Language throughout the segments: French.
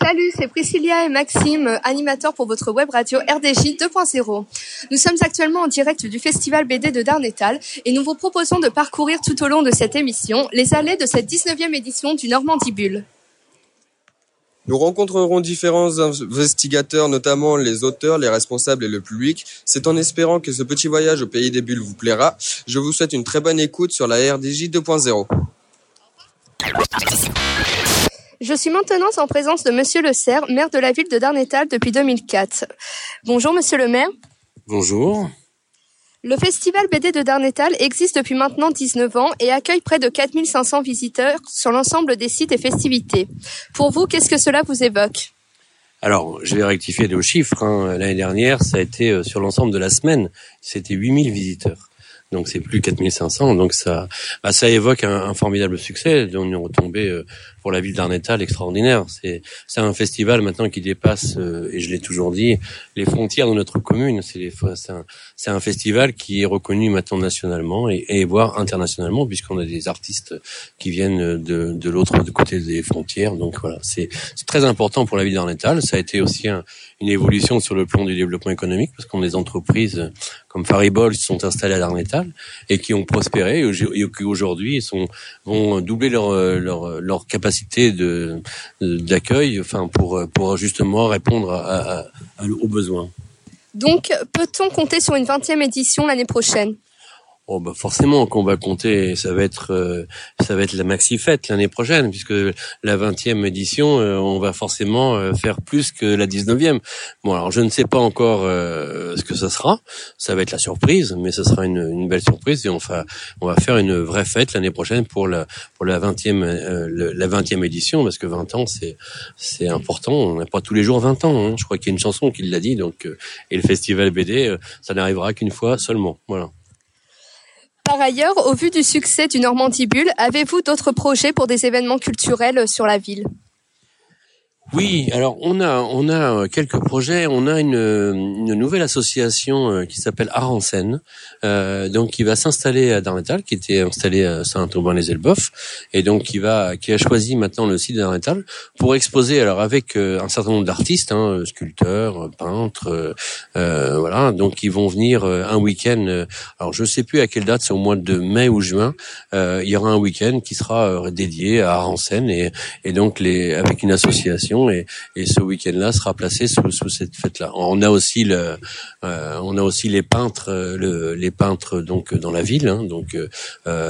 Salut, c'est Priscilla et Maxime, animateurs pour votre web radio RDJ 2.0. Nous sommes actuellement en direct du Festival BD de Darnétal et nous vous proposons de parcourir tout au long de cette émission les allées de cette 19e édition du Normandie Bulle. Nous rencontrerons différents investigateurs, notamment les auteurs, les responsables et le public. C'est en espérant que ce petit voyage au pays des bulles vous plaira. Je vous souhaite une très bonne écoute sur la RDJ 2.0. Je suis maintenant en présence de Monsieur Le Serre, maire de la ville de Darnétal depuis 2004. Bonjour Monsieur le maire. Bonjour. Le festival BD de Darnétal existe depuis maintenant 19 ans et accueille près de 4500 visiteurs sur l'ensemble des sites et festivités. Pour vous, qu'est-ce que cela vous évoque? Alors, je vais rectifier les chiffres. Hein. L'année dernière, ça a été euh, sur l'ensemble de la semaine, c'était 8000 visiteurs donc c'est plus 4500. Donc ça, bah, ça évoque un, un, formidable succès. dont On est retombé euh, pour la ville d'Arnétal extraordinaire. C'est c'est un festival maintenant qui dépasse, euh, et je l'ai toujours dit, les frontières de notre commune. C'est c'est un, c'est un festival qui est reconnu maintenant nationalement et, et voire internationalement, puisqu'on a des artistes qui viennent de, de l'autre côté des frontières. Donc voilà, c'est très important pour la ville d'Arnétal. Ça a été aussi un, une évolution sur le plan du développement économique, parce qu'on a des entreprises comme Faribol qui sont installées à Darnétal et qui ont prospéré et qui aujourd'hui sont vont doubler leur leur, leur capacité de d'accueil, enfin pour justement répondre à, à, aux besoins. Donc, peut-on compter sur une 20e édition l'année prochaine? Oh bah forcément qu'on va compter, ça va être euh, ça va être la maxi fête l'année prochaine puisque la 20e édition euh, on va forcément euh, faire plus que la 19e. Bon alors je ne sais pas encore ce que ça sera, ça va être la surprise mais ce sera une, une belle surprise et on va on va faire une vraie fête l'année prochaine pour la pour la 20e la 20e édition parce que 20 ans c'est c'est important, on n'a pas tous les jours 20 ans, hein. je crois qu'il y a une chanson qui l'a dit donc et le festival BD ça n'arrivera qu'une fois seulement. Voilà. Par ailleurs, au vu du succès du Normandie Bulle, avez-vous d'autres projets pour des événements culturels sur la ville? Oui, alors on a on a euh, quelques projets. On a une, une nouvelle association euh, qui s'appelle Art en scène, euh, donc qui va s'installer à Darnétal, qui était installée à Saint-Aubin-les-Elbeuf, et donc qui va qui a choisi maintenant le site Darnétal pour exposer alors avec euh, un certain nombre d'artistes, hein, sculpteurs, peintres, euh, voilà. Donc ils vont venir un week-end. alors je sais plus à quelle date, c'est au mois de mai ou juin. il y aura un week-end qui sera dédié à Art en scène et, et donc les avec une association et, ce week-end-là sera placé sous, cette fête-là. On a aussi le, euh, on a aussi les peintres, euh, le, les peintres donc dans la ville, hein, donc euh,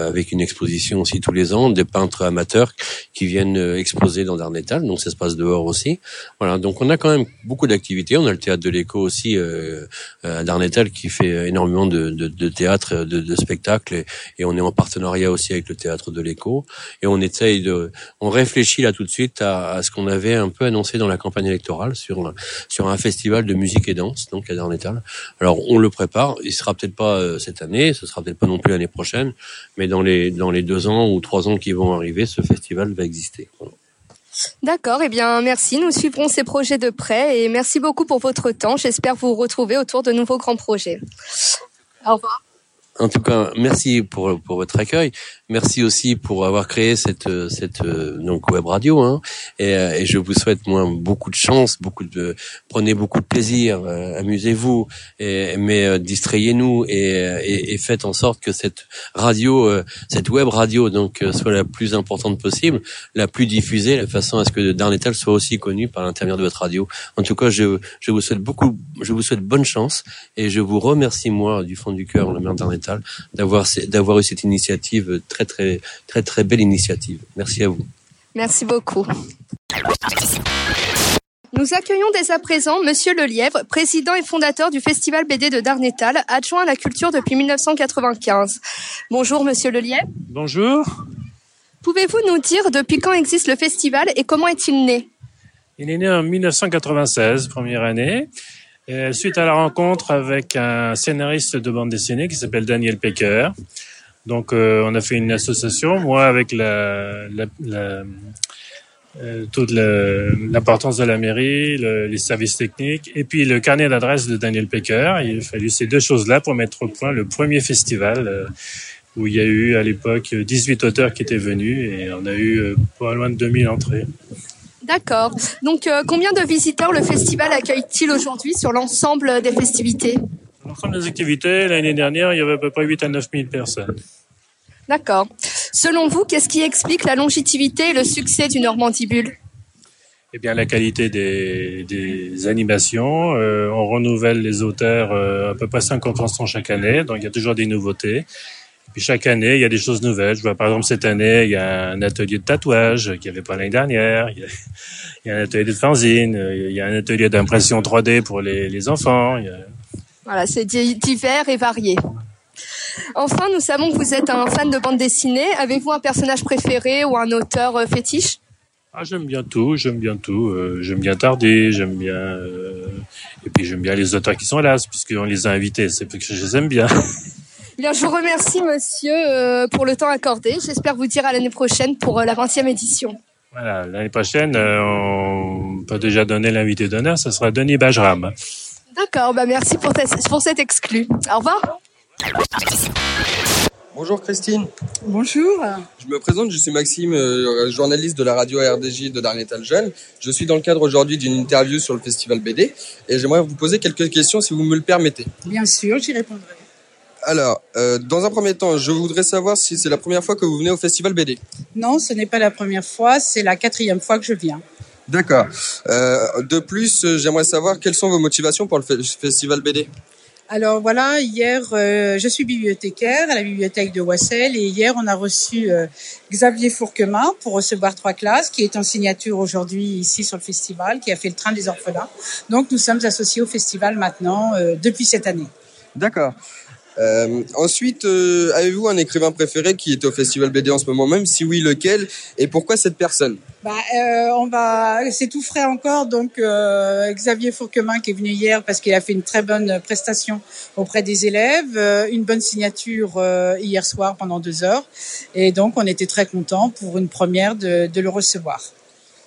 avec une exposition aussi tous les ans, des peintres amateurs qui viennent exposer dans Darnétal, donc ça se passe dehors aussi. Voilà, donc on a quand même beaucoup d'activités. On a le théâtre de l'écho aussi à Darnétal qui fait énormément de, de, de théâtre, de, de spectacles, et, et, on est en partenariat aussi avec le théâtre de l'écho. Et on essaye de, on réfléchit là tout de suite à, à ce qu'on avait un peu annoncé dans la campagne électorale sur sur un festival de musique et danse donc à Darnétal. Alors on le prépare, il sera peut-être pas euh, cette année, ce sera peut-être pas non plus l'année prochaine, mais dans les dans les deux ans ou trois ans qui vont arriver, ce festival va exister. D'accord, eh bien merci, nous suivrons ces projets de près et merci beaucoup pour votre temps. J'espère vous retrouver autour de nouveaux grands projets. Au revoir. En tout cas, merci pour, pour votre accueil. Merci aussi pour avoir créé cette cette donc web radio hein. et, euh, et, je vous souhaite moi beaucoup de chance, beaucoup de prenez beaucoup de plaisir, euh, amusez-vous et mais euh, distrayez-nous et, et, faites en sorte que cette radio cette web radio donc soit la plus importante possible, la plus diffusée, de façon à ce que Darnétal soit aussi connu par l'intermédiaire de votre radio. En tout cas, je je vous souhaite beaucoup je vous souhaite bonne chance et je vous remercie moi du fond du cœur le maire Darnétal d'avoir d'avoir eu cette initiative très très très très belle initiative. Merci à vous. Merci beaucoup. Nous accueillons dès à présent Monsieur Lelièvre, président et fondateur du Festival BD de Darnétal, adjoint à la culture depuis 1995. Bonjour Monsieur Lelièvre. Bonjour. Pouvez-vous nous dire depuis quand existe le festival et comment est-il né? Il est né en 1996, première année. suite à la rencontre avec un scénariste de bande dessinée qui s'appelle Daniel Pecker, donc, euh, on a fait une association, moi avec la, euh, toute l'importance de la mairie, les services techniques, et puis le carnet d'adresse de Daniel Pecker. Il a fallu ces deux choses-là pour mettre au point le premier festival euh, où il y a eu à l'époque 18 auteurs qui étaient venus et on a eu pas loin de 2000 entrées. D'accord. Donc, combien de visiteurs le festival accueille-t-il aujourd'hui sur l'ensemble des festivités? L'ensemble des activités, l'année dernière, il y avait à peu près 8 à 9 000 personnes. D'accord. Selon vous, qu'est-ce qui explique la longévité et le succès du Normandie Bulle Eh bien, la qualité des, des animations. Euh, on renouvelle les auteurs euh, à peu près 50% chaque année, donc il y a toujours des nouveautés. Et puis chaque année, il y a des choses nouvelles. Je vois par exemple cette année, il y a un atelier de tatouage qu'il n'y avait pas l'année dernière. Il y, a, il y, a, un atelier de fanzine. Il y a un atelier d'impression 3D pour les, les enfants. Il y a... Voilà, c'est divers et varié. Enfin, nous savons que vous êtes un fan de bande dessinée. Avez-vous un personnage préféré ou un auteur euh, fétiche? Ah, j'aime bien tout, j'aime bien tout. Euh, j'aime bien Tardy, j'aime bien... Euh, et puis j'aime bien les auteurs qui sont là, puisqu'on les a invités, c'est parce que je les aime bien. Bien, je vous remercie, monsieur, pour le temps accordé. J'espère vous dire à l'année prochaine pour la 20e édition. Voilà, l'année prochaine, on peut déjà donner l'invité d'honneur, ce sera Denis Bajram. D'accord, bah merci pour, pour cet exclu. Au revoir. Bonjour Christine. Bonjour. Je me présente, je suis Maxime, euh, journaliste de la radio RDJ de Darnétal Jeune. Je suis dans le cadre aujourd'hui d'une interview sur le festival BD et j'aimerais vous poser quelques questions si vous me le permettez. Bien sûr, j'y répondrai. Alors, euh, dans un premier temps, je voudrais savoir si c'est la première fois que vous venez au festival BD. Non, ce n'est pas la première fois, c'est la quatrième fois que je viens. D'accord. Euh, de plus, j'aimerais savoir quelles sont vos motivations pour le festival BD. Alors voilà, hier, euh, je suis bibliothécaire à la bibliothèque de Wassel et hier, on a reçu euh, Xavier Fourquemin pour recevoir trois classes, qui est en signature aujourd'hui ici sur le festival, qui a fait le train des orphelins. Donc nous sommes associés au festival maintenant euh, depuis cette année. D'accord. Euh, ensuite, euh, avez-vous un écrivain préféré qui est au Festival BD en ce moment même Si oui, lequel Et pourquoi cette personne? Bah, euh, on va, c'est tout frais encore. Donc euh, Xavier Fourquemin qui est venu hier parce qu'il a fait une très bonne prestation auprès des élèves, euh, une bonne signature hier soir pendant deux heures, et donc on était très contents pour une première de, de le recevoir.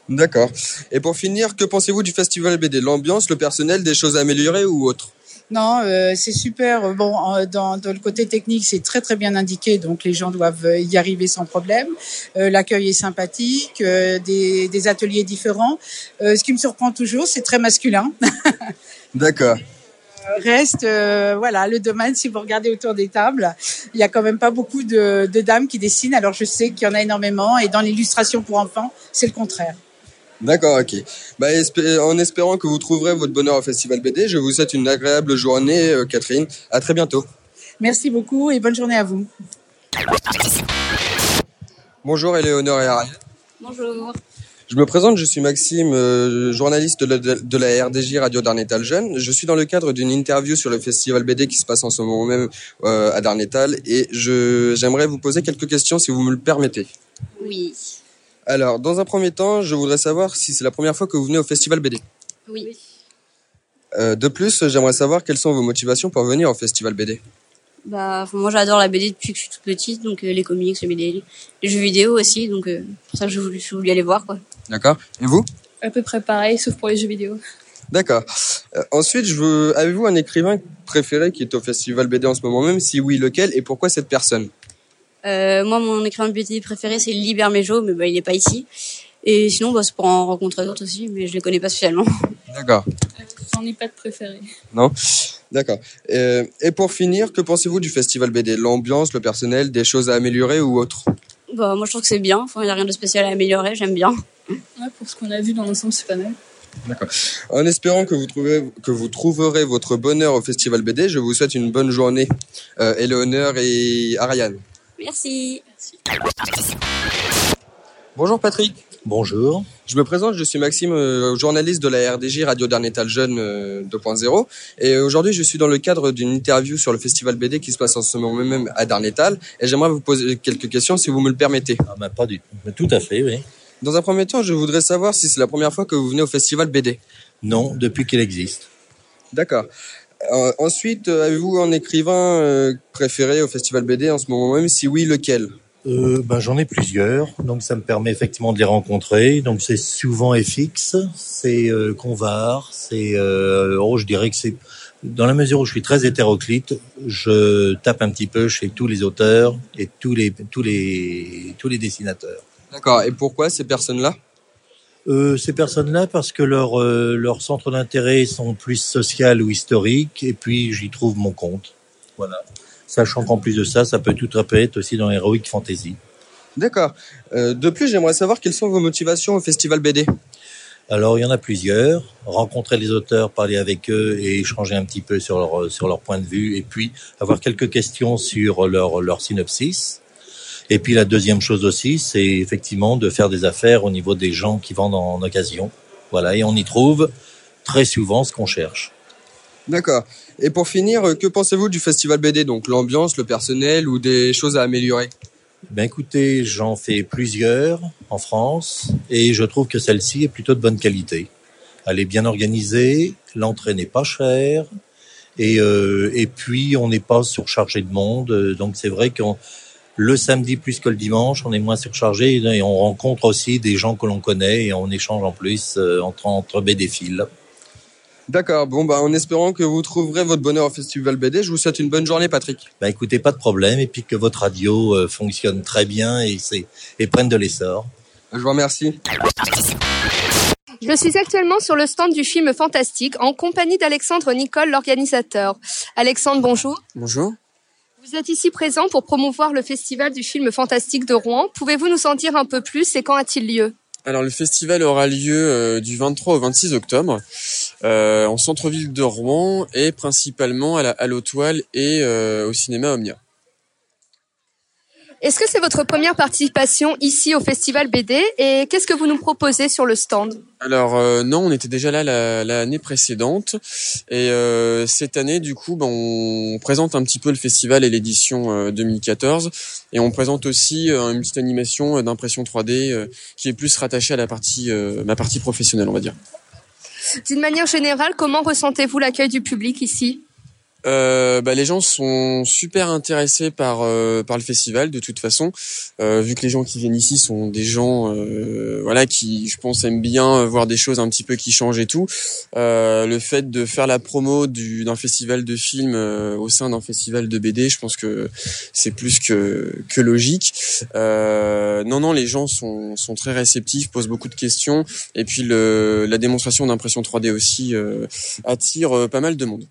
D'accord. Et pour finir, que pensez-vous du Festival BD L'ambiance, le personnel, des choses à améliorer ou autre? Non, euh, c'est super. Bon, dans, dans, le côté technique, c'est très très bien indiqué, donc les gens doivent y arriver sans problème. Euh, L'accueil est sympathique, euh, des, des, ateliers différents. Euh, ce qui me surprend toujours, c'est très masculin. D'accord. Reste, euh, voilà, le domaine. Si vous regardez autour des tables, il y a quand même pas beaucoup de, de dames qui dessinent. Alors je sais qu'il y en a énormément, et dans l'illustration pour enfants, c'est le contraire. D'accord, ok. Bah, en espérant que vous trouverez votre bonheur au Festival BD, je vous souhaite une agréable journée, euh, Catherine. À très bientôt. Merci beaucoup et bonne journée à vous. Bonjour Éléonore et Ariane. Bonjour. Je me présente, je suis Maxime, euh, journaliste de la, de la, RDJ Radio Darnétal Jeune. Je suis dans le cadre d'une interview sur le festival BD qui se passe en ce moment même euh, à Darnétal et je j'aimerais vous poser quelques questions si vous me le permettez. Oui. Alors, dans un premier temps, je voudrais savoir si c'est la première fois que vous venez au Festival BD. Oui. Euh, de plus, j'aimerais savoir quelles sont vos motivations pour venir au Festival BD. Bah, moi, j'adore la BD depuis que je suis toute petite, donc euh, les comics, les BD, les jeux vidéo aussi, donc euh, pour ça que je voulais, je voulais aller voir, quoi. D'accord. Et vous? À peu près pareil, sauf pour les jeux vidéo. D'accord. Euh, ensuite, je veux... avez-vous un écrivain préféré qui est au Festival BD en ce moment même? Si oui, lequel? Et pourquoi cette personne? Euh, moi, mon écrivain de BD préféré, c'est Liber Mejo, mais bah, il n'est pas ici. Et sinon, bah, c'est pour en rencontrer d'autres aussi, mais je les connais pas spécialement. D'accord. J'en ai pas de préféré. Non D'accord. Euh, et pour finir, que pensez-vous du festival BD L'ambiance, le personnel, des choses à améliorer ou autre? Bah, Moi, je trouve que c'est bien. Enfin, il n'y a rien de spécial à améliorer, j'aime bien. Ouais, pour ce qu'on a vu dans l'ensemble, c'est pas mal. D'accord. En espérant que vous, trouvez, que vous trouverez votre bonheur au festival BD, je vous souhaite une bonne journée. Euh, Éléonore et Ariane. Merci. Bonjour Patrick. Bonjour. Je me présente, je suis Maxime, euh, journaliste de la RDJ Radio Darnétal Jeune euh, 2.0. Et aujourd'hui, je suis dans le cadre d'une interview sur le festival BD qui se passe en ce moment même à Darnétal. Et j'aimerais vous poser quelques questions si vous me le permettez. Ah ben, pas du tout. Mais tout à fait, oui. Dans un premier temps, je voudrais savoir si c'est la première fois que vous venez au festival BD. Non, depuis qu'il existe. D'accord. Euh, ensuite, avez-vous un écrivain euh, préféré au festival BD en ce moment même? Si oui, lequel? Euh, ben, J'en ai plusieurs, donc ça me permet effectivement de les rencontrer. Donc c'est souvent FX, c'est euh, Convar, c'est... Euh, oh, je dirais que c'est... Dans la mesure où je suis très hétéroclite, je tape un petit peu chez tous les auteurs et tous les, tous les, tous les dessinateurs. D'accord. Et pourquoi ces personnes-là? Euh, ces personnes-là, parce que leur, euh, leur centre d'intérêt sont plus social ou historique, et puis j'y trouve mon compte. Voilà. Sachant qu'en plus de ça, ça peut tout être aussi dans l'heroic fantasy. D'accord. Euh, de plus, j'aimerais savoir quelles sont vos motivations au festival BD. Alors, il y en a plusieurs. Rencontrer les auteurs, parler avec eux et échanger un petit peu sur leur, sur leur point de vue, et puis avoir quelques questions sur leur, leur synopsis. Et puis la deuxième chose aussi, c'est effectivement de faire des affaires au niveau des gens qui vendent en occasion. Voilà, et on y trouve très souvent ce qu'on cherche. D'accord. Et pour finir, que pensez-vous du festival BD Donc l'ambiance, le personnel ou des choses à améliorer? Ben écoutez, j'en fais plusieurs en France et je trouve que celle-ci est plutôt de bonne qualité. Elle est bien organisée, l'entrée n'est pas chère et, euh, et puis on n'est pas surchargé de monde. Donc c'est vrai qu'on le samedi plus que le dimanche, on est moins surchargé et on rencontre aussi des gens que l'on connaît et on échange en plus euh, entre, entre BD fils. D'accord. Bon, bah, en espérant que vous trouverez votre bonheur au Festival BD, je vous souhaite une bonne journée, Patrick. Bah, écoutez, pas de problème, et puis que votre radio euh, fonctionne très bien et, c'est, et prenne de l'essor. Je vous remercie. Je suis actuellement sur le stand du film Fantastique en compagnie d'Alexandre Nicole, l'organisateur. Alexandre, bonjour. Bonjour. Vous êtes ici présent pour promouvoir le festival du film fantastique de Rouen. Pouvez-vous nous en dire un peu plus et quand a-t-il lieu? Alors le festival aura lieu euh, du 23 au 26 octobre euh, en centre-ville de Rouen et principalement à la et euh, au cinéma Omnia. Est-ce que c'est votre première participation ici au festival BD et qu'est-ce que vous nous proposez sur le stand? Alors euh, non, on était déjà là la- l'année précédente et euh, cette année du coup, ben, on présente un petit peu le festival et l'édition euh, 2014 et on présente aussi euh, une petite animation euh, d'impression 3D euh, qui est plus rattachée à la partie euh, ma partie professionnelle, on va dire. D'une manière générale, comment ressentez-vous l'accueil du public ici? Euh, bah, les gens sont super intéressés par euh, par le festival de toute façon, euh, vu que les gens qui viennent ici sont des gens euh, voilà qui je pense aiment bien voir des choses un petit peu qui changent et tout. Euh, le fait de faire la promo du d'un festival de films euh, au sein d'un festival de BD, je pense que c'est plus que que logique. Non non, les gens sont sont très réceptifs, posent beaucoup de questions et puis le la démonstration d'impression 3D aussi attire pas mal de monde.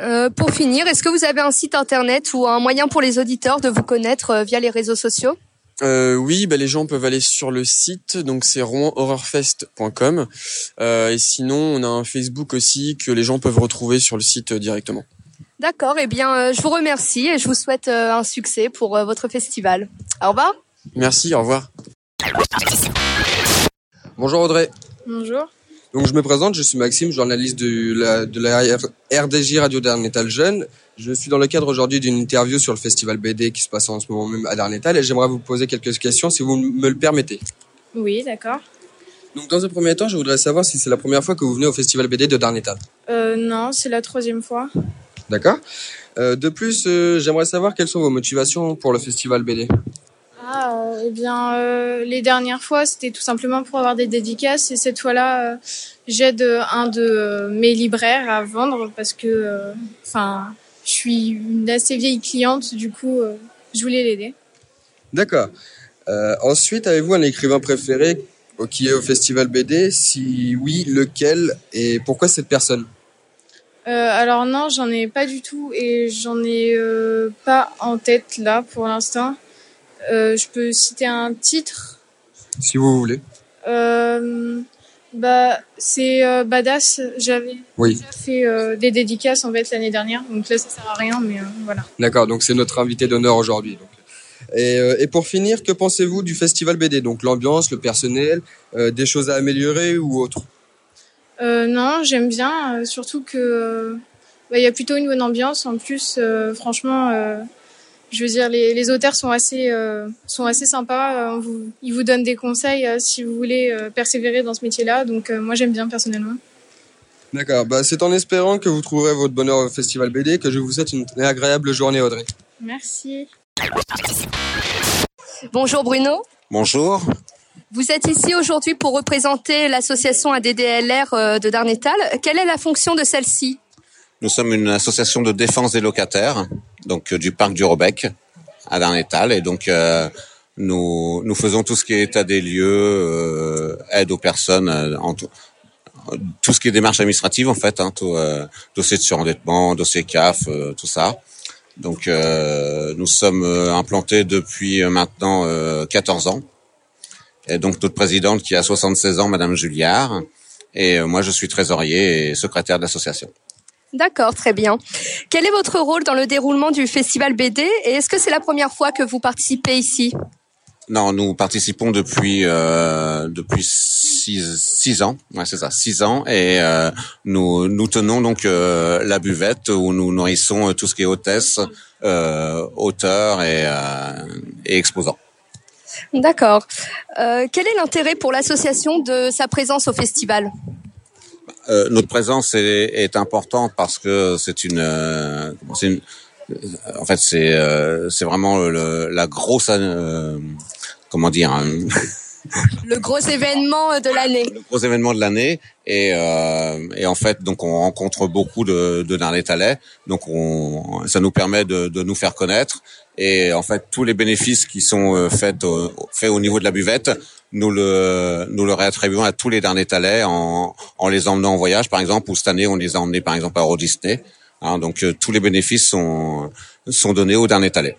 Euh, Pour finir, est-ce que vous avez un site internet ou un moyen pour les auditeurs de vous connaître euh, via les réseaux sociaux? Euh, oui, bah, les gens peuvent aller sur le site, donc c'est rouen-horrorfest.com. Euh, et sinon, on a un Facebook aussi que les gens peuvent retrouver sur le site euh, directement. D'accord, eh bien, euh, je vous remercie et je vous souhaite euh, un succès pour euh, votre festival. Au revoir. Merci, au revoir. Bonjour Audrey. Bonjour. Donc je me présente, je suis Maxime, journaliste de la, de la RDJ Radio Darnétal Jeune. Je suis dans le cadre aujourd'hui d'une interview sur le festival BD qui se passe en ce moment même à Darnétal et j'aimerais vous poser quelques questions si vous me le permettez. Oui, d'accord. Donc dans un premier temps, je voudrais savoir si c'est la première fois que vous venez au festival BD de Darnétal. Euh, non, c'est la troisième fois. D'accord Euh, De plus, euh, j'aimerais savoir quelles sont vos motivations pour le festival BD. Ah, euh, eh bien, euh, les dernières fois, c'était tout simplement pour avoir des dédicaces. Et cette fois-là, euh, j'aide un de mes libraires à vendre parce que, enfin, je suis une assez vieille cliente. Du coup, je voulais l'aider. D'accord. Ensuite, avez-vous un écrivain préféré qui est au festival BD Si oui, lequel? Et pourquoi cette personne? Euh, alors non, j'en ai pas du tout et j'en ai euh, pas en tête là pour l'instant. Euh, je peux citer un titre. Si vous voulez. Euh, bah, c'est euh, Badass. J'avais Oui. déjà fait des dédicaces en fait l'année dernière, donc là ça sert à rien, mais voilà. D'accord, donc c'est notre invité d'honneur aujourd'hui. Et, et pour finir, que pensez-vous du festival BD Donc l'ambiance, le personnel, des choses à améliorer ou autre? Non, j'aime bien, surtout que bah, il y a plutôt une bonne ambiance. En plus, franchement, je veux dire, les, les auteurs sont assez euh, sont assez sympas. Euh, vous, ils vous donnent des conseils euh, si vous voulez euh, persévérer dans ce métier-là. Donc euh, moi, j'aime bien personnellement. D'accord, bah, c'est en espérant que vous trouverez votre bonheur au festival BD que je vous souhaite une agréable journée Audrey. Merci. Bonjour Bruno. Bonjour. Vous êtes ici aujourd'hui pour représenter l'association ADDLR de Darnétal. Quelle est la fonction de celle-ci? Nous sommes une association de défense des locataires, donc euh, du parc du Robec à Darnétal, et donc euh, nous nous faisons tout ce qui est état des lieux, euh, aide aux personnes, en tout, tout ce qui est démarche administrative en fait, hein, tout, dossier de surendettement, dossier CAF, tout ça. Donc nous sommes implantés depuis maintenant euh, 14 ans. Et donc notre présidente qui a 76 ans, Madame Julliard, et moi je suis trésorier et secrétaire de l'association. D'accord, très bien. Quel est votre rôle dans le déroulement du festival BD et est-ce que c'est la première fois que vous participez ici? Non, nous participons depuis euh, depuis six, six ans, ouais c'est ça, six ans, et euh, nous nous tenons donc euh, la buvette où nous nourrissons euh, tout ce qui est hôtesse, euh, auteurs et, euh, et exposants. D'accord. Euh, quel est l'intérêt pour l'association de sa présence au festival? Euh, notre présence est, est importante parce que c'est une, euh, une, en fait c'est euh, c'est vraiment le, la grosse, euh, comment dire. hein, Le gros événement de l'année. le gros événement de l'année et, euh, et en fait donc on rencontre beaucoup de, de Darnétalais donc on ça nous permet de, de nous faire connaître et en fait tous les bénéfices qui sont euh, faits au, faits au niveau de la buvette nous le nous le réattribuons à tous les Darnétalais en, en les emmenant en voyage par exemple ou cette année on les a emmenés par exemple à Euro Disney Hein, donc euh, tous les bénéfices sont sont donnés aux Darnétalais.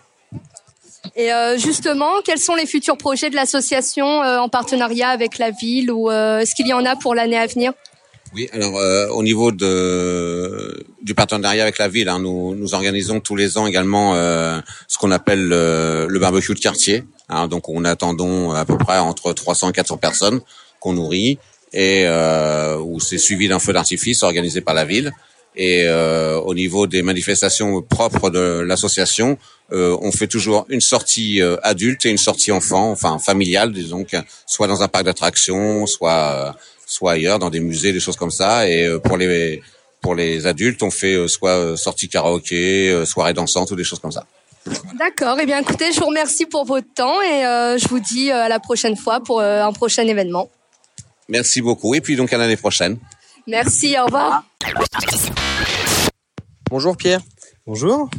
Et euh, justement, quels sont les futurs projets de l'association euh, en partenariat avec la ville ou euh, est-ce qu'il y en a pour l'année à venir? Oui, alors euh, au niveau de du partenariat avec la ville, hein, nous nous organisons tous les ans également euh, ce qu'on appelle euh, le barbecue de quartier. Hein, donc on attendons à peu près entre 300 et 400 personnes qu'on nourrit et euh, où c'est suivi d'un feu d'artifice organisé par la ville. Et euh, au niveau des manifestations propres de l'association, on fait toujours une sortie adulte et une sortie enfant, enfin familiale, disons, soit dans un parc d'attractions, soit soit ailleurs, dans des musées, des choses comme ça. Et euh, pour les pour les adultes, on fait euh, soit euh, sortie karaoké, euh, soirée dansante ou des choses comme ça. D'accord. Eh bien, écoutez, je vous remercie pour votre temps et euh, je vous dis euh, à la prochaine fois pour euh, un prochain événement. Merci beaucoup. Et puis donc à l'année prochaine. Merci. Au revoir. Bonjour Pierre. Bonjour.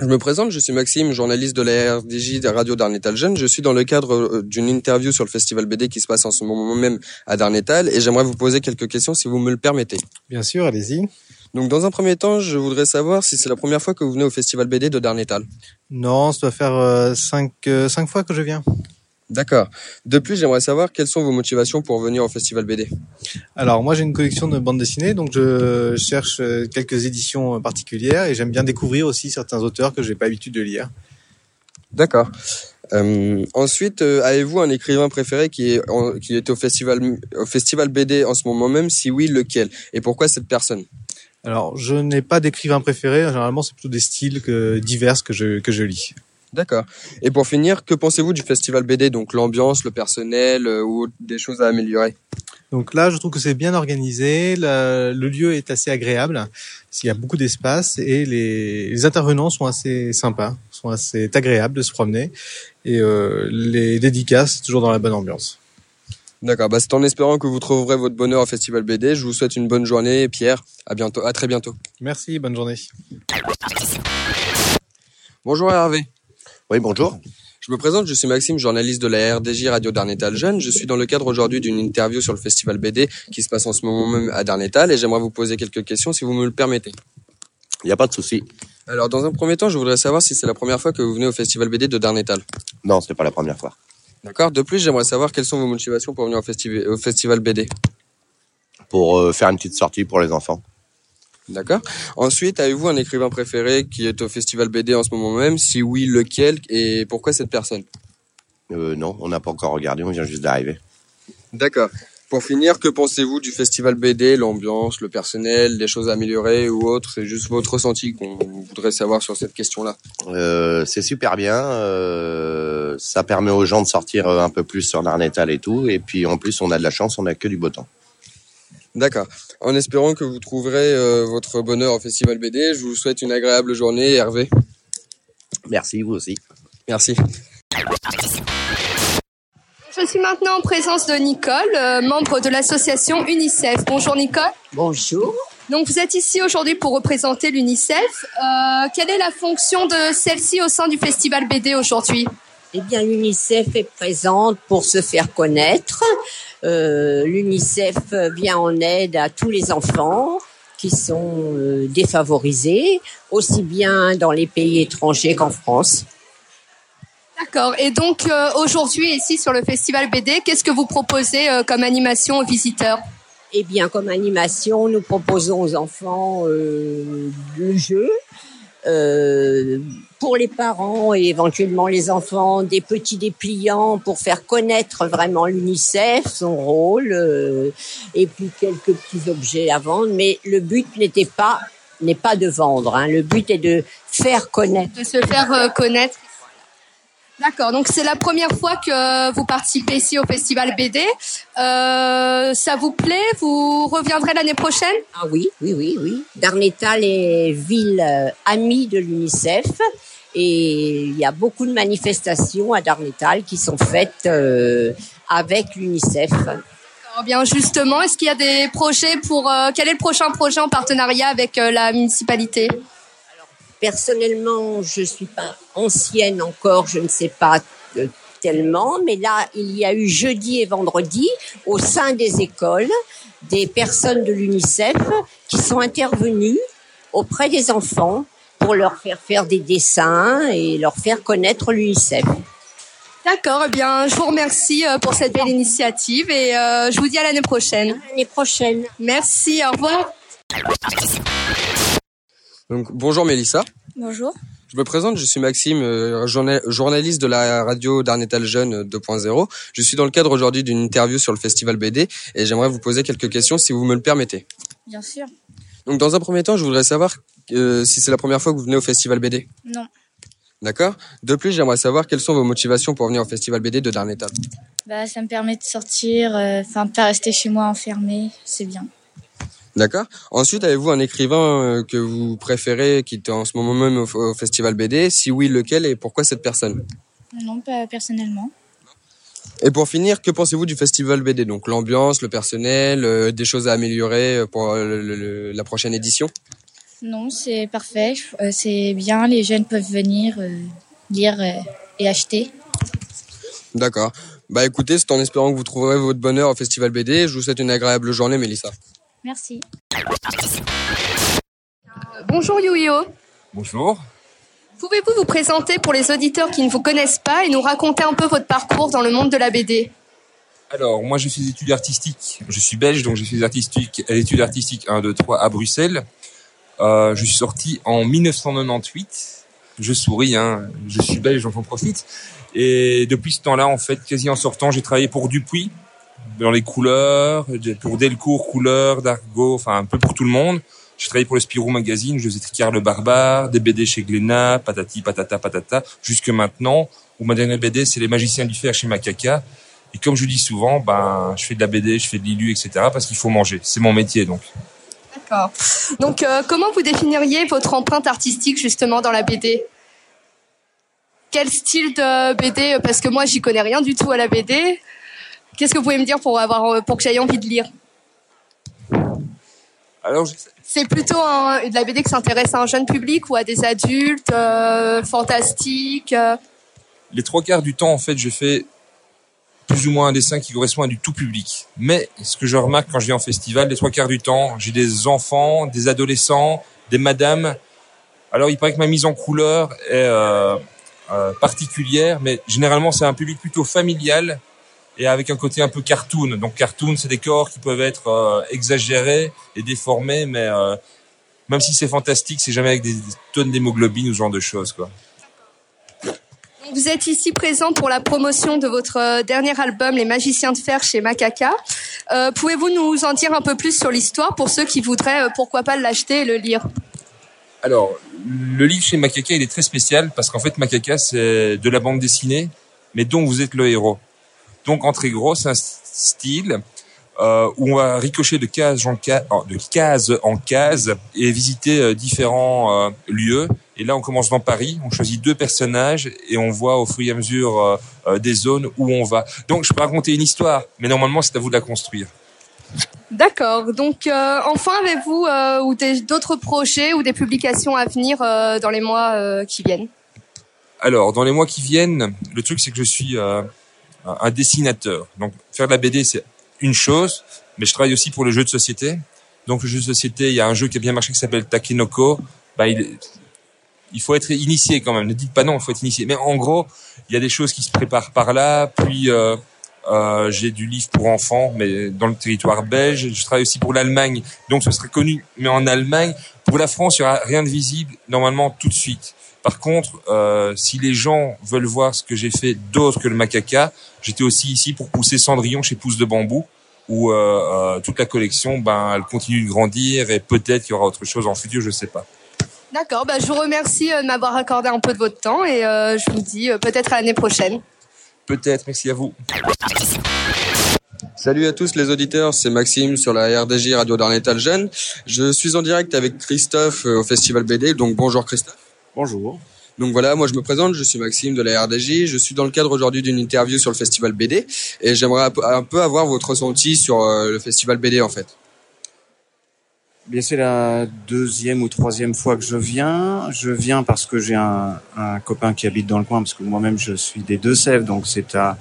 Je me présente, je suis Maxime, journaliste de la RDJ de Radio Darnétal Jeune. Je suis dans le cadre euh, d'une interview sur le festival BD qui se passe en ce moment même à Darnétal et j'aimerais vous poser quelques questions si vous me le permettez. Bien sûr, allez-y. Donc dans un premier temps, je voudrais savoir si c'est la première fois que vous venez au festival BD de Darnétal. Non, ça doit faire euh, cinq, euh, cinq fois que je viens. D'accord. De plus, j'aimerais savoir quelles sont vos motivations pour venir au festival BD. Alors moi j'ai une collection de bandes dessinées, donc je cherche euh, quelques éditions euh, particulières et j'aime bien découvrir aussi certains auteurs que j'ai pas l'habitude de lire. D'accord. Euh, ensuite, euh, avez-vous un écrivain préféré qui est en- qui est au festival au festival BD en ce moment même? Si oui, lequel? Et pourquoi cette personne? Alors je n'ai pas d'écrivain préféré, généralement c'est plutôt des styles que, divers que je, que je lis. D'accord. Et pour finir, que pensez-vous du festival BD Donc l'ambiance, le personnel euh, ou des choses à améliorer? Donc là, je trouve que c'est bien organisé. le lieu est assez agréable. Il y a beaucoup d'espace et les, les intervenants sont assez sympas, sont assez agréables de se promener. Et euh, les dédicaces, c'est toujours dans la bonne ambiance. D'accord. Bah, c'est en espérant que vous trouverez votre bonheur au festival BD. Je vous souhaite une bonne journée, Pierre. À bientôt. À très bientôt. Merci, bonne journée. Bonjour Hervé. Oui, bonjour. Je me présente, je suis Maxime, journaliste de la RDJ Radio Darnétal Jeune. Je suis dans le cadre aujourd'hui d'une interview sur le festival BD qui se passe en ce moment même à Darnétal et j'aimerais vous poser quelques questions si vous me le permettez. Il n'y a pas de souci. Alors, dans un premier temps, je voudrais savoir si c'est la première fois que vous venez au festival BD de Darnétal. Non, ce n'est pas la première fois. D'accord. De plus, j'aimerais savoir quelles sont vos motivations pour venir au, festi- au festival BD. Pour euh, faire une petite sortie pour les enfants. D'accord. Ensuite, avez-vous un écrivain préféré qui est au festival BD en ce moment même? Si oui, lequel et pourquoi cette personne? Euh, non, on n'a pas encore regardé, on vient juste d'arriver. D'accord. Pour finir, que pensez-vous du festival BD, l'ambiance, le personnel, des choses à améliorer ou autre? C'est juste votre ressenti qu'on voudrait savoir sur cette question-là. Euh, c'est super bien. euh, ça permet aux gens de sortir euh, un peu plus sur l'Arnétal et tout. Et puis en plus, on a de la chance, on a que du beau temps. D'accord. En espérant que vous trouverez euh, votre bonheur au festival BD, je vous souhaite une agréable journée, Hervé. Merci, vous aussi. Merci. Je suis maintenant en présence de Nicole, euh, membre de l'association UNICEF. Bonjour Nicole. Bonjour. Donc vous êtes ici aujourd'hui pour représenter l'UNICEF. Euh, quelle est la fonction de celle-ci au sein du festival BD aujourd'hui? Eh bien, l'UNICEF est présente pour se faire connaître. Euh, L'UNICEF vient en aide à tous les enfants qui sont euh, défavorisés, aussi bien dans les pays étrangers qu'en France. D'accord. Et donc euh, aujourd'hui ici sur le festival BD, qu'est-ce que vous proposez euh, comme animation aux visiteurs? Eh bien, comme animation, nous proposons aux enfants euh, le jeu. Euh, pour les parents et éventuellement les enfants, des petits dépliants pour faire connaître vraiment l'UNICEF, son rôle, euh, et puis quelques petits objets à vendre. Mais le but n'était pas n'est pas de vendre. Hein. Le but est de faire connaître. De se faire euh, connaître. D'accord. Donc c'est la première fois que vous participez ici au festival BD. Euh, ça vous plaît? Vous reviendrez l'année prochaine? Ah oui, oui, oui, oui. Darnétal est ville euh, amie de l'UNICEF et il y a beaucoup de manifestations à Darnétal qui sont faites euh, avec l'UNICEF. Bien justement, est-ce qu'il y a des projets pour euh, quel est le prochain projet en partenariat avec euh, la municipalité? Personnellement, je suis pas ancienne encore, je ne sais pas euh, tellement, mais là, il y a eu jeudi et vendredi au sein des écoles des personnes de l'UNICEF qui sont intervenues auprès des enfants pour leur faire faire des dessins et leur faire connaître l'UNICEF. D'accord. Eh bien, je vous remercie euh, pour cette belle initiative et euh, je vous dis à l'année prochaine. L'année prochaine. Merci. Au revoir. Donc, bonjour Mélissa. Bonjour. Je me présente, je suis Maxime, euh, journa- journaliste de la radio Darnétal Jeune euh, 2.0. Je suis dans le cadre aujourd'hui d'une interview sur le festival BD et j'aimerais vous poser quelques questions si vous me le permettez. Bien sûr. Donc dans un premier temps, je voudrais savoir euh, si c'est la première fois que vous venez au festival BD. Non. D'accord De plus, j'aimerais savoir quelles sont vos motivations pour venir au festival BD de Darnétal. Bah, ça me permet de sortir, euh, enfin, de pas rester chez moi enfermé. C'est bien. D'accord Ensuite, avez-vous un écrivain euh, que vous préférez qui est en ce moment même au, festival BD Si oui, lequel et pourquoi cette personne? Non, pas personnellement. Et pour finir, que pensez-vous du festival BD Donc l'ambiance, le personnel, euh, des choses à améliorer euh, pour le- le- la prochaine édition? Non, c'est parfait. C'est bien. Les jeunes peuvent venir lire et acheter. D'accord. Bah écoutez, c'est en espérant que vous trouverez votre bonheur au festival BD. Je vous souhaite une agréable journée, Mélissa. Merci. Bonjour Yuyo. Bonjour. Pouvez-vous vous présenter pour les auditeurs qui ne vous connaissent pas et nous raconter un peu votre parcours dans le monde de la BD Alors, moi, je fais des études artistiques. Je suis belge, donc j'ai fait des artistiques, des études artistiques 1, 2, 3 à Bruxelles. Euh, je suis sorti en 1998. Je souris, hein. Je suis belge, donc j'en profite. Et depuis ce temps-là, en fait, quasi en sortant, j'ai travaillé pour Dupuis, dans les couleurs, pour Delcourt, couleurs, Dargo, enfin, un peu pour tout le monde. J'ai travaillé pour le Spirou Magazine, je faisais Tricard le Barbare, des BD chez Glénat, patati, patata, patata, jusque maintenant, où ma dernière BD, c'est Les Magiciens du Fer chez Macaca. Et comme je dis souvent, ben, je fais de la BD, je fais de l'ILU, etc., parce qu'il faut manger. C'est mon métier, donc. D'accord. Donc euh, comment vous définiriez votre empreinte artistique justement dans la BD Quel style de BD Parce que moi j'y connais rien du tout à la BD. Qu'est-ce que vous pouvez me dire pour avoir euh, pour que j'aie envie de lire? Alors, C'est plutôt un- de la BD qui s'intéresse à un jeune public ou à des adultes, euh, fantastiques. euh? les trois quarts du temps, en fait, je fais plus ou moins un dessin qui correspond à du tout public. Mais ce que je remarque quand je viens en festival, les trois quarts du temps, j'ai des enfants, des adolescents, des madames. Alors, il paraît que ma mise en couleur est euh, particulière, mais généralement, c'est un public plutôt familial et avec un côté un peu cartoon. Donc, cartoon, c'est des corps qui peuvent être euh, exagérés et déformés, mais euh, même si c'est fantastique, c'est jamais avec des, des tonnes d'hémoglobine ou ce genre de choses, quoi. Vous êtes ici présent pour la promotion de votre euh, dernier album Les Magiciens de Fer chez Macaca. Euh, Pouvez-vous nous en dire un peu plus sur l'histoire pour ceux qui voudraient pourquoi pas l'acheter et le lire? Alors, le livre chez Macaca, il est très spécial parce qu'en fait, Macaca, c'est de la bande dessinée, mais dont vous êtes le héros. Donc, en très gros, c'est un style euh, où on va ricocher de case en case, de case en case et visiter euh, différents euh, lieux. Et là, on commence dans Paris, on choisit deux personnages et on voit au fur et à mesure des zones où on va. Donc, je peux raconter une histoire, mais normalement, c'est à vous de la construire. D'accord. Donc, enfin, avez-vous ou d'autres projets ou des publications à venir dans les mois qui viennent? Alors, dans les mois qui viennent, le truc c'est que je suis un dessinateur. Donc, faire de la BD c'est une chose, mais je travaille aussi pour le jeu de société. Donc, le jeu de société, il y a un jeu qui a bien marché qui s'appelle Takenoko. Bah, il, il faut être initié quand même. Ne dites pas non, il faut être initié. Mais en gros, il y a des choses qui se préparent par là. Puis euh, euh, j'ai du livre pour enfants, mais dans le territoire belge. Je travaille aussi pour l'Allemagne, donc ce serait connu, mais en Allemagne. Pour la France, il y aura rien de visible normalement tout de suite. Par contre, euh, si les gens veulent voir ce que j'ai fait d'autre que le macaca, j'étais aussi ici pour pousser Cendrillon chez Pouce de Bambou, où euh, euh, toute la collection, ben, elle continue de grandir et peut-être qu'il y aura autre chose en futur, je sais pas. D'accord, bah, je vous remercie euh, de m'avoir accordé un peu de votre temps et euh, je vous dis euh, peut-être à l'année prochaine. Peut-être, merci à vous. Salut à tous les auditeurs, c'est Maxime sur la RDJ Radio Darnétal Jeune. Je suis en direct avec Christophe au Festival BD, donc bonjour Christophe. Bonjour. Donc voilà, moi je me présente, je suis Maxime de la RDJ, je suis dans le cadre aujourd'hui d'une interview sur le Festival BD et j'aimerais un peu- avoir votre ressenti sur euh, le Festival BD en fait. Bien, c'est la deuxième ou troisième fois que je viens. Je viens parce que j'ai un, un copain qui habite dans le coin, parce que moi-même je suis des Deux-Sèvres, donc c'est à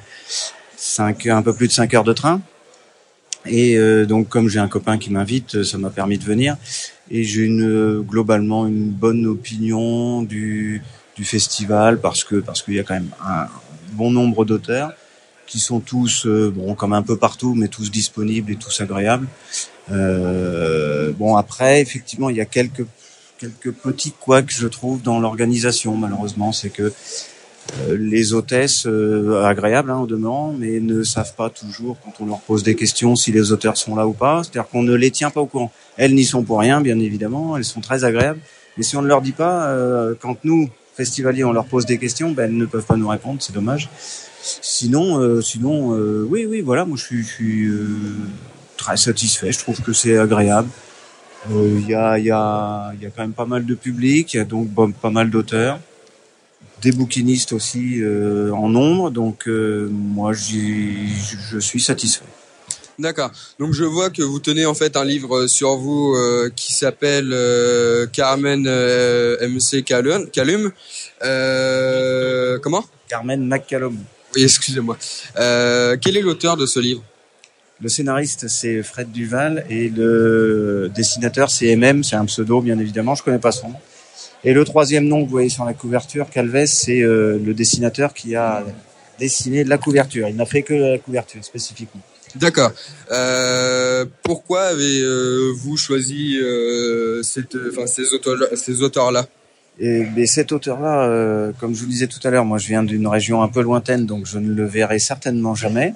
cinq, un peu plus de 5 heures de train. Et euh, donc comme j'ai un copain qui m'invite, ça m'a permis de venir. Et j'ai une euh, globalement une bonne opinion du, du festival parce que parce qu'il y a quand même un bon nombre d'auteurs qui sont tous euh, bon comme un peu partout, mais tous disponibles et tous agréables. Euh, bon après effectivement il y a quelques quelques petits couacs je trouve dans l'organisation malheureusement c'est que les hôtesses euh, agréables hein, au demeurant mais ne savent pas toujours quand on leur pose des questions si les auteurs sont là ou pas. C'est-à-dire qu'on ne les tient pas au courant. Elles n'y sont pour rien bien évidemment. Elles sont très agréables. Mais si on ne leur dit pas euh, quand nous festivaliers on leur pose des questions ben elles ne peuvent pas nous répondre. C'est dommage. Sinon euh, sinon euh, oui oui voilà. Moi je suis, je suis euh, très satisfait. Je trouve que c'est agréable. Euh, Il y, a, il y, a, il y a quand même pas mal de public, il y a donc pas mal d'auteurs, des bouquinistes aussi euh, en nombre, donc euh, moi je suis satisfait. D'accord. Donc je vois que vous tenez en fait un livre sur vous euh, qui s'appelle Carmen MC Calum. Calum. Comment? Carmen McCallum. Oui, excusez-moi. Quel est l'auteur de ce livre? Le scénariste c'est Fred Duval et le dessinateur c'est MM, c'est un pseudo bien évidemment, je connais pas son nom. Et le troisième nom que vous voyez sur la couverture, Calves, c'est euh, le dessinateur qui a dessiné la couverture. Il n'a fait que la couverture spécifiquement. D'accord. Euh, pourquoi avez-vous choisi euh, cette, ces auteurs, ces auteurs-là? Et mais cet auteur-là, euh, comme je vous disais tout à l'heure, moi je viens d'une région un peu lointaine, donc je ne le verrai certainement jamais.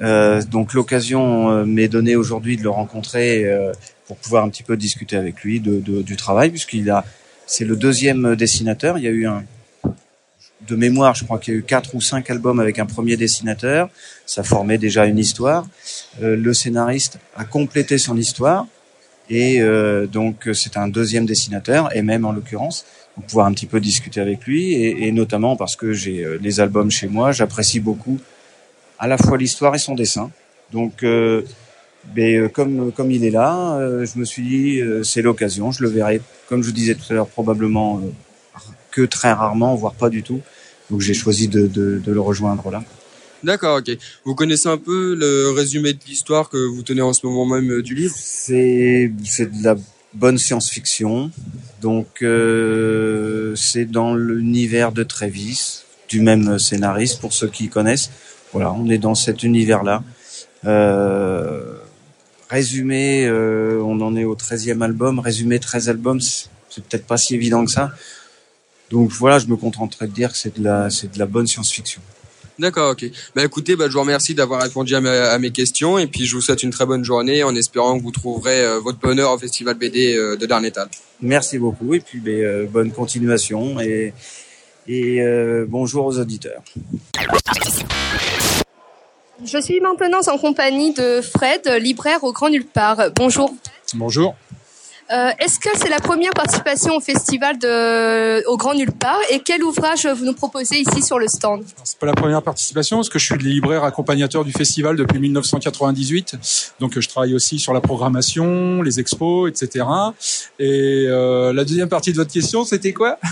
Euh, donc l'occasion euh, m'est donnée aujourd'hui de le rencontrer euh, pour pouvoir un petit peu discuter avec lui de, de- du travail, puisqu'il a, c'est le deuxième dessinateur. Il y a eu un, de mémoire, je crois qu'il y a eu quatre ou cinq albums avec un premier dessinateur. Ça formait déjà une histoire. Euh, le scénariste a complété son histoire. Et euh, donc euh, c'est un deuxième dessinateur, et même en l'occurrence, pour pouvoir un petit peu discuter avec lui, et, notamment parce que j'ai euh, les albums chez moi, j'apprécie beaucoup à la fois l'histoire et son dessin. Donc euh, mais, euh, comme comme il est là, euh, je me suis dit euh, c'est l'occasion, je le verrai, comme je vous disais tout à l'heure, probablement que très rarement, voire pas du tout. Donc j'ai choisi de, de, de le rejoindre là. D'accord, ok. Vous connaissez un peu le résumé de l'histoire que vous tenez en ce moment même du livre? C'est c'est de la bonne science-fiction. Donc euh, c'est dans l'univers de Travis, du même scénariste pour ceux qui connaissent. Voilà, on est dans cet univers-là. Euh, résumé, euh, on en est au 13e album. Résumé 13 albums, c'est peut-être pas si évident que ça. Donc voilà, je me contenterai de dire que c'est de la c'est de la bonne science-fiction. D'accord, ok. Bah écoutez, bah, je vous remercie d'avoir répondu à, ma- à mes questions et puis je vous souhaite une très bonne journée en espérant que vous trouverez euh, votre bonheur au Festival BD euh, de Darnétal. Merci beaucoup et puis ben, euh, bonne continuation et et bonjour aux auditeurs. Je suis maintenant en compagnie de Fred, libraire au Grand Nulle Part. Bonjour. Bonjour. Euh, Est-ce que c'est la première participation au festival de, au Grand Nulle Part et quel ouvrage vous nous proposez ici sur le stand? C'est pas la première participation parce que je suis libraire accompagnateur du festival depuis 1998. Donc je travaille aussi sur la programmation, les expos, etc. Et euh, la deuxième partie de votre question, c'était quoi?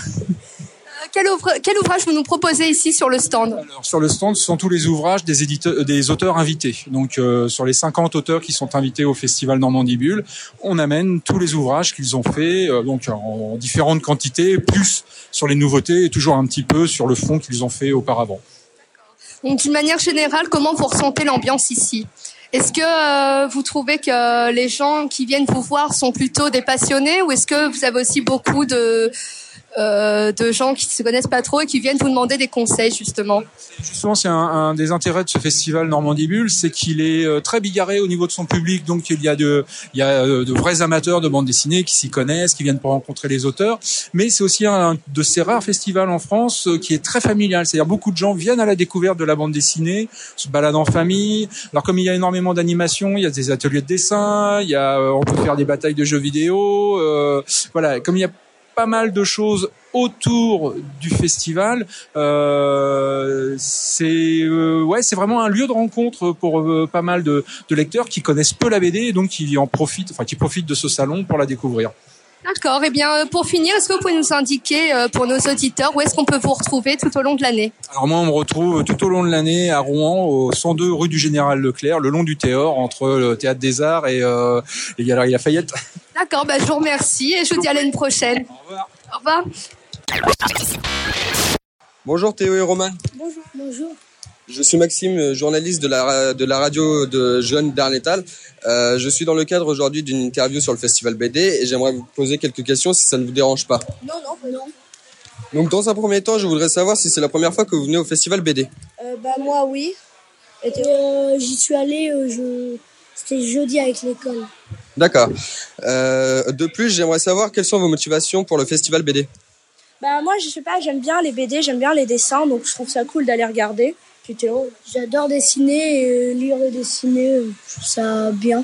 quel, ouvra- quel ouvrage vous nous proposez ici sur le stand? Alors, sur le stand, ce sont tous les ouvrages des, éditeurs, des auteurs invités. Donc, euh, sur les 50 auteurs qui sont invités au Festival Normandie Bulle, on amène tous les ouvrages qu'ils ont faits, euh, donc en différentes quantités, plus sur les nouveautés et toujours un petit peu sur le fond qu'ils ont fait auparavant. Donc d'une manière générale, comment vous ressentez l'ambiance ici? Est-ce que euh, vous trouvez que les gens qui viennent vous voir sont plutôt des passionnés ou est-ce que vous avez aussi beaucoup de euh, de gens qui se connaissent pas trop et qui viennent vous demander des conseils justement Justement, c'est un, un des intérêts de ce festival Normandie Bulle, c'est qu'il est euh, très bigarré au niveau de son public. Donc, il y a euh, de vrais amateurs de bande dessinée qui s'y connaissent, qui viennent pour rencontrer les auteurs. Mais c'est aussi un de ces rares festivals en France qui est très familial. C'est-à-dire, beaucoup de gens viennent à la découverte de la bande dessinée, se baladent en famille. Alors, comme il y a énormément d'animations, il y a des ateliers de dessin, il y a, on peut faire des batailles de jeux vidéo. voilà, comme il y a pas mal de choses autour du festival. Euh, c'est euh, ouais, c'est vraiment un lieu de rencontre pour euh, pas mal de, de lecteurs qui connaissent peu la BD et donc qui en profitent, enfin qui profitent de ce salon pour la découvrir. D'accord. Eh bien, euh, pour finir, est-ce que vous pouvez nous indiquer euh, pour nos auditeurs où est-ce qu'on peut vous retrouver tout au long de l'année? Alors moi, on me retrouve tout au long de l'année à Rouen, au 102 rue du Général Leclerc, le long du Théor, entre le Théâtre des Arts et euh, les Galeries Lafayette. D'accord. Bah, je vous remercie et je vous dis à l'année prochaine. Au revoir. Au revoir. Bonjour Théo et Roman. Bonjour. Bonjour. Je suis Maxime, journaliste de la, de la radio de Jeunes d'Arnétal. Euh, je suis dans le cadre aujourd'hui d'une interview sur le festival BD et j'aimerais vous poser quelques questions si ça ne vous dérange pas. Non, non, non. Donc dans un premier temps, je voudrais savoir si c'est la première fois que vous venez au festival BD. Euh, bah moi oui. Euh, J'y suis allée, euh, je... c'était jeudi avec l'école. D'accord. Euh, de plus, j'aimerais savoir quelles sont vos motivations pour le festival BD. Bah moi je sais pas, j'aime bien les BD, j'aime bien les dessins, donc je trouve ça cool d'aller regarder. J'adore dessiner et lire et dessiner, euh, je trouve ça bien.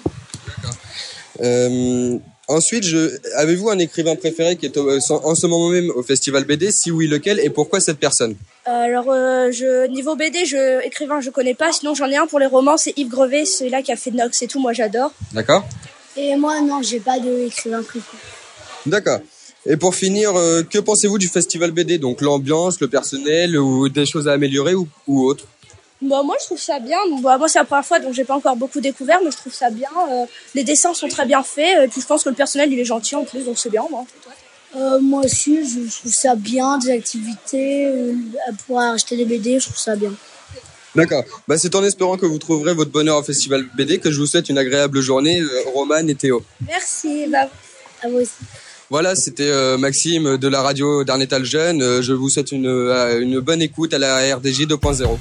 Euh, ensuite, je... avez-vous un écrivain préféré qui est au- en ce moment même au festival BD Si oui, lequel et pourquoi cette personne? Alors euh, je niveau BD, je écrivain je connais pas, sinon j'en ai un pour les romans, c'est Yves Grevet, c'est là qui a fait Nox et tout, moi j'adore. D'accord. Et moi non, j'ai pas d'écrivain préféré. D'accord. Et pour finir, euh, que pensez-vous du festival BD Donc l'ambiance, le personnel ou des choses à améliorer ou, ou autre? Bah moi je trouve ça bien. Bah, moi c'est la première fois donc j'ai pas encore beaucoup découvert mais je trouve ça bien. Euh, les dessins sont très bien faits et puis je pense que le personnel il est gentil en plus donc c'est bien moi. Euh, moi aussi je trouve ça bien, des activités, euh, pour acheter des BD je trouve ça bien. D'accord. Bah, c'est en espérant que vous trouverez votre bonheur au festival BD que je vous souhaite une agréable journée, euh, Roman et Théo. Merci, bah, à vous aussi. Voilà, c'était euh, Maxime de la radio d'Arnétal Jeune. Euh, je vous souhaite une, euh, une bonne écoute à la RDJ 2.0.